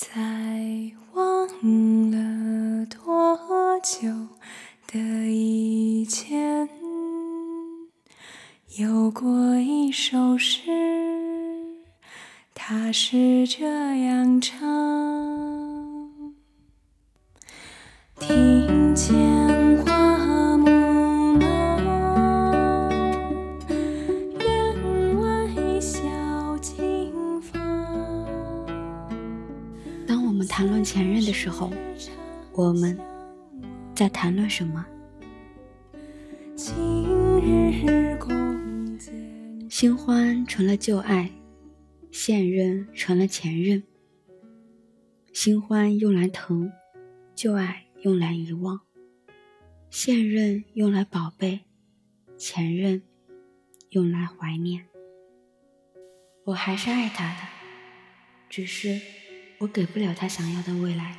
在忘了多久的以前，有过一首诗，它是这样唱：我们谈论前任的时候，我们在谈论什么？新欢成了旧爱，现任成了前任。新欢用来疼，旧爱用来遗忘，现任用来宝贝，前任用来怀念。我还是爱他的，只是我给不了他想要的未来，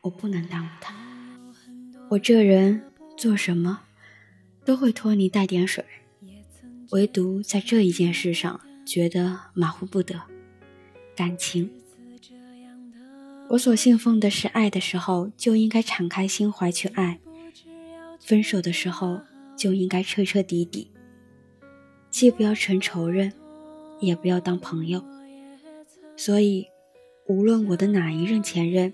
我不能耽误他。我这人做什么都会拖泥带点水。唯独在这一件事上觉得马虎不得。感情，我所信奉的是爱的时候就应该敞开心怀去爱，分手的时候就应该彻彻底底，既不要成仇人，也不要当朋友。所以，无论我的哪一任前任，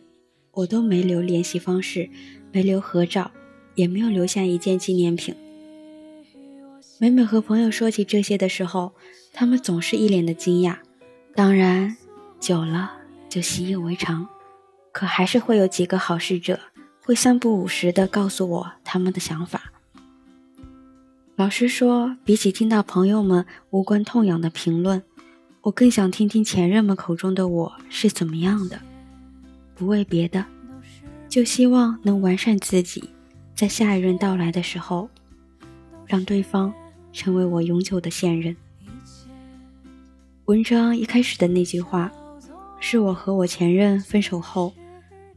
我都没留联系方式，没留合照，也没有留下一件纪念品。每每和朋友说起这些的时候，他们总是一脸的惊讶。当然，久了就习以为常。可还是会有几个好事者会三不五时的告诉我他们的想法。老实说，比起听到朋友们无关痛痒的评论，我更想听听前任们口中的我是怎么样的。不为别的，就希望能完善自己，在下一任到来的时候，让对方。成为我永久的现任。文章一开始的那句话，是我和我前任分手后，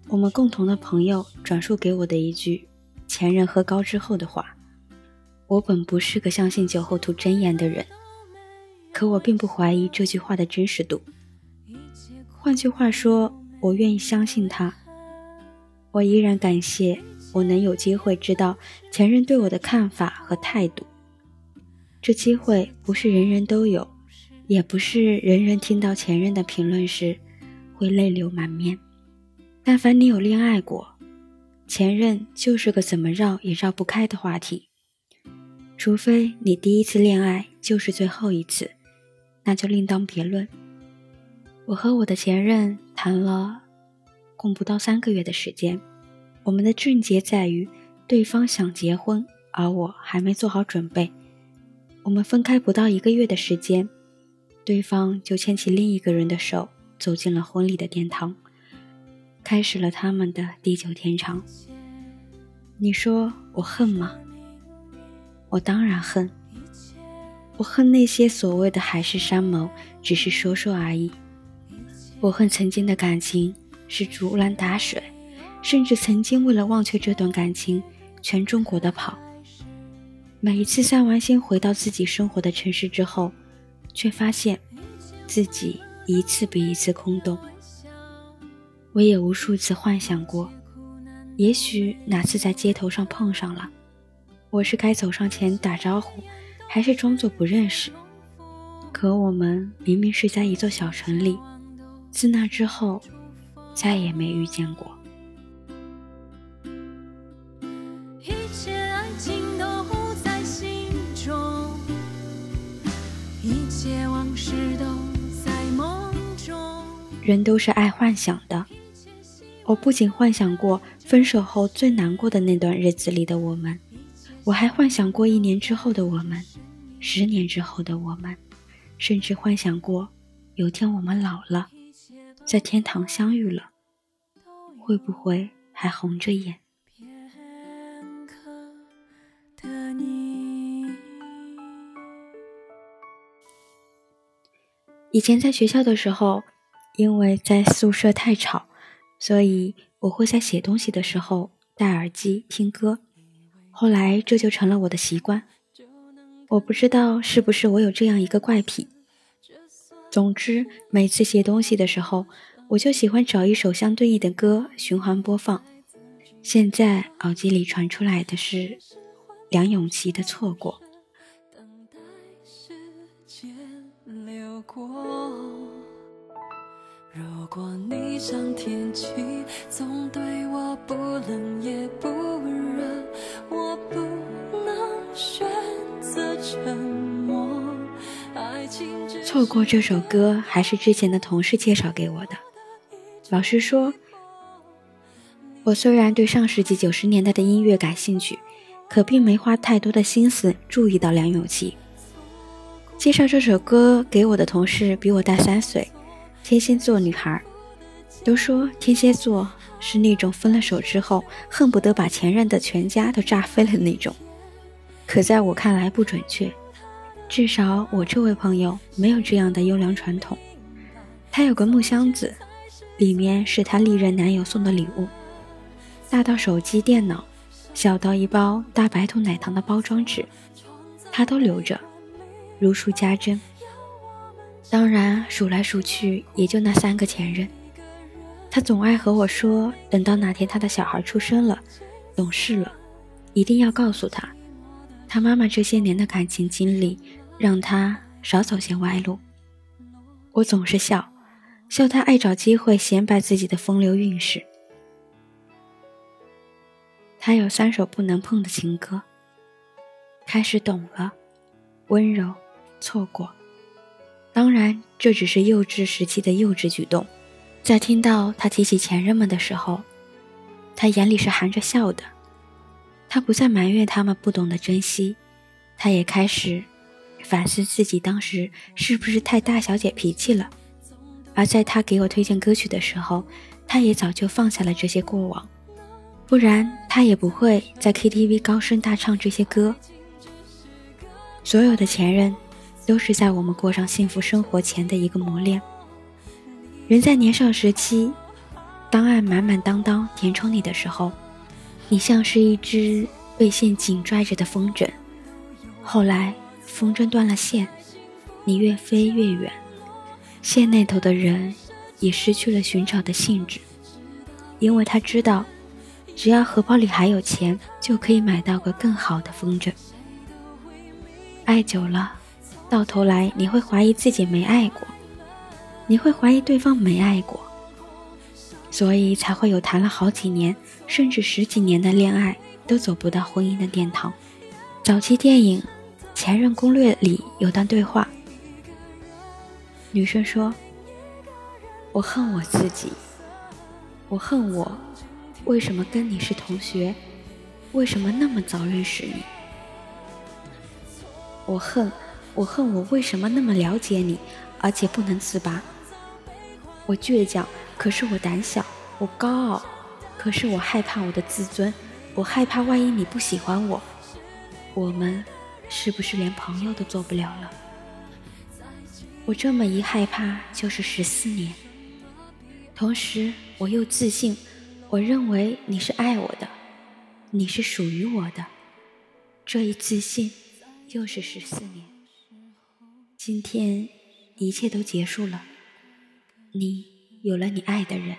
我们共同的朋友转述给我的一句前任喝高之后的话。我本不是个相信酒后吐真言的人，可我并不怀疑这句话的真实度。换句话说，我愿意相信他。我依然感谢我能有机会知道前任对我的看法和态度。这机会不是人人都有，也不是人人听到前任的评论时会泪流满面。但凡你有恋爱过，前任就是个怎么绕也绕不开的话题。除非你第一次恋爱就是最后一次，那就另当别论。我和我的前任谈了共不到三个月的时间，我们的症结在于对方想结婚，而我还没做好准备。我们分开不到一个月的时间，对方就牵起另一个人的手，走进了婚礼的殿堂，开始了他们的地久天长。你说我恨吗？我当然恨。我恨那些所谓的海誓山盟，只是说说而已。我恨曾经的感情是竹篮打水，甚至曾经为了忘却这段感情，全中国的跑。每一次散完心回到自己生活的城市之后，却发现自己一次比一次空洞。我也无数次幻想过，也许哪次在街头上碰上了，我是该走上前打招呼，还是装作不认识？可我们明明是在一座小城里，自那之后，再也没遇见过。一切都在心中，一切往事都在梦中。人都是爱幻想的。我不仅幻想过分手后最难过的那段日子里的我们，我还幻想过一年之后的我们，十年之后的我们，甚至幻想过有天我们老了，在天堂相遇了，会不会还红着眼？以前在学校的时候，因为在宿舍太吵，所以我会在写东西的时候戴耳机听歌。后来这就成了我的习惯。我不知道是不是我有这样一个怪癖。总之，每次写东西的时候，我就喜欢找一首相对应的歌循环播放。现在耳机里传出来的是梁咏琪的《错过》。如果你像天气，总对我不冷也不热，我不能选择沉默。错过这首歌还是之前的同事介绍给我的。老师说，我虽然对上世纪九十年代的音乐感兴趣，可并没花太多的心思注意到梁咏琪。介绍这首歌给我的同事比我大三岁。天蝎座女孩都说天蝎座是那种分了手之后恨不得把前任的全家都炸飞了那种，可在我看来不准确，至少我这位朋友没有这样的优良传统。他有个木箱子，里面是他历任男友送的礼物，大到手机、电脑，小到一包大白兔奶糖的包装纸，他都留着，如数家珍。当然，数来数去也就那三个前任。他总爱和我说，等到哪天他的小孩出生了，懂事了，一定要告诉他，他妈妈这些年的感情经历，让他少走些歪路。我总是笑，笑他爱找机会显摆自己的风流韵事。他有三首不能碰的情歌，开始懂了，温柔，错过。当然，这只是幼稚时期的幼稚举动。在听到他提起前任们的时候，他眼里是含着笑的。他不再埋怨他们不懂得珍惜，他也开始反思自己当时是不是太大小姐脾气了。而在他给我推荐歌曲的时候，他也早就放下了这些过往，不然他也不会在 KTV 高声大唱这些歌。所有的前任。都是在我们过上幸福生活前的一个磨练。人在年少时期，当爱满满当当填充你的时候，你像是一只被线紧拽着的风筝。后来风筝断了线，你越飞越远，线那头的人也失去了寻找的兴致，因为他知道，只要荷包里还有钱，就可以买到个更好的风筝。爱久了。到头来，你会怀疑自己没爱过，你会怀疑对方没爱过，所以才会有谈了好几年甚至十几年的恋爱都走不到婚姻的殿堂。早期电影《前任攻略》里有段对话，女生说：“我恨我自己，我恨我，为什么跟你是同学？为什么那么早认识你？我恨。”我恨我为什么那么了解你，而且不能自拔。我倔强，可是我胆小；我高傲，可是我害怕我的自尊。我害怕万一你不喜欢我，我们是不是连朋友都做不了了？我这么一害怕就是十四年。同时我又自信，我认为你是爱我的，你是属于我的。这一自信又是十四年。今天一切都结束了，你有了你爱的人，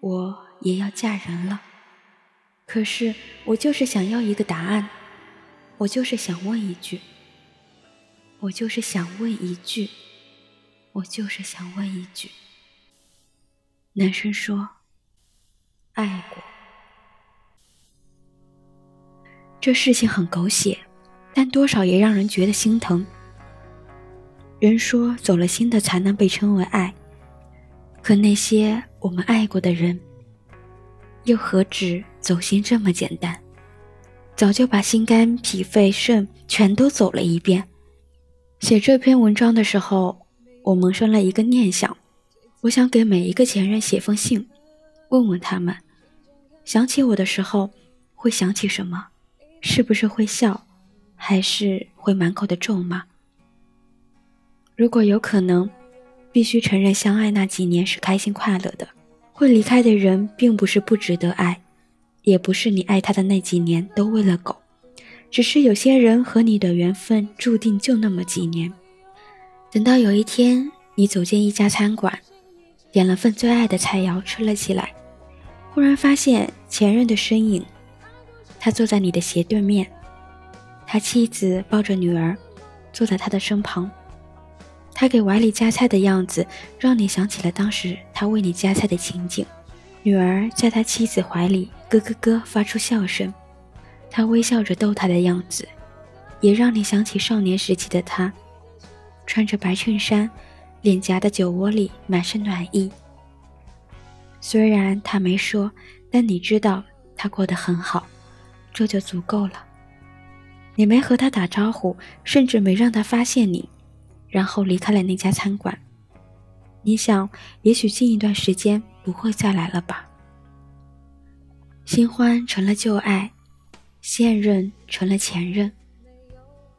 我也要嫁人了。可是我就是想要一个答案，我就是想问一句，我就是想问一句，我就是想问一句。男生说：“爱过。”这事情很狗血，但多少也让人觉得心疼。人说走了心的才能被称为爱，可那些我们爱过的人，又何止走心这么简单？早就把心肝脾肺肾全都走了一遍。写这篇文章的时候，我萌生了一个念想：我想给每一个前任写封信，问问他们，想起我的时候会想起什么？是不是会笑，还是会满口的咒骂？如果有可能，必须承认相爱那几年是开心快乐的。会离开的人，并不是不值得爱，也不是你爱他的那几年都喂了狗，只是有些人和你的缘分注定就那么几年。等到有一天，你走进一家餐馆，点了份最爱的菜肴吃了起来，忽然发现前任的身影，他坐在你的斜对面，他妻子抱着女儿，坐在他的身旁，他给碗里夹菜的样子，让你想起了当时他为你夹菜的情景。女儿在他妻子怀里咯咯咯发出笑声，他微笑着逗她的样子，也让你想起少年时期的他，穿着白衬衫。脸颊的酒窝里满是暖意。虽然他没说，但你知道他过得很好，这就足够了。你没和他打招呼，甚至没让他发现你，然后离开了那家餐馆。你想，也许近一段时间不会再来了吧？新欢成了旧爱，现任成了前任。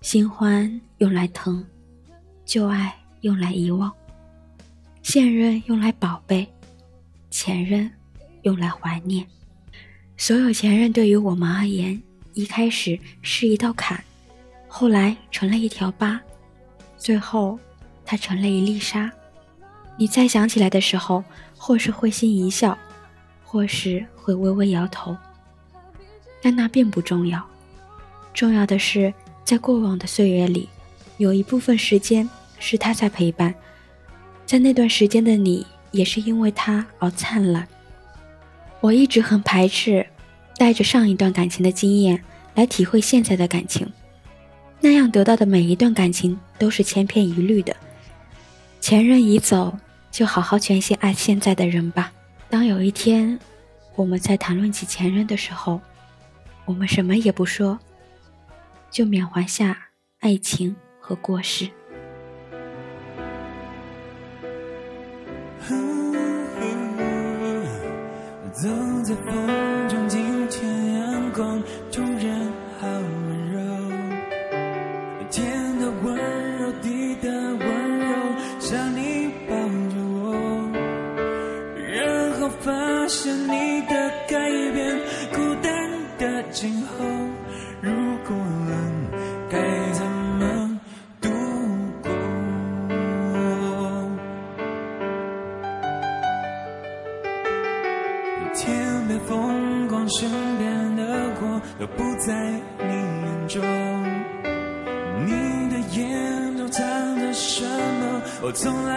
新欢用来疼，旧爱。用来遗忘，现任用来宝贝，前任用来怀念。所有前任对于我们而言，一开始是一道坎，后来成了一条疤，最后它成了一粒沙。你再想起来的时候，或是会心一笑，或是会微微摇头，但那并不重要。重要的是，在过往的岁月里，有一部分时间。是他在陪伴，在那段时间的你，也是因为他而灿烂。我一直很排斥带着上一段感情的经验来体会现在的感情，那样得到的每一段感情都是千篇一律的。前任已走，就好好全心爱现在的人吧。当有一天我们在谈论起前任的时候，我们什么也不说，就缅怀下爱情和过失。走在风身边的我，都不在你眼中。你的眼中藏着什么，我从来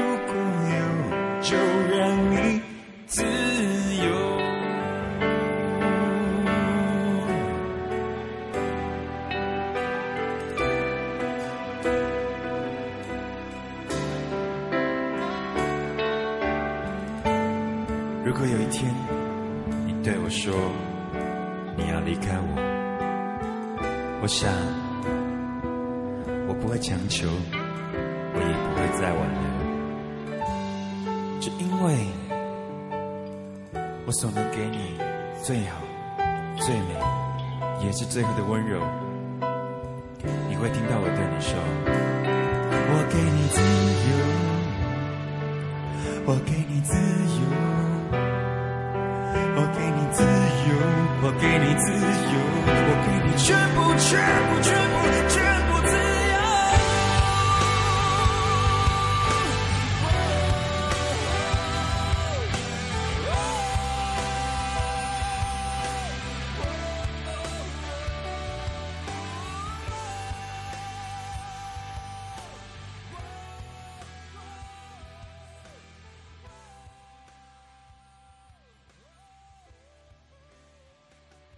不会强求，我也不会再挽留，只因为我所能给你最好、最美，也是最后的温柔。你会听到我对你说：我给你自由，我给你自由。我给你自由，我给你自由，我给你全部，全部，全部，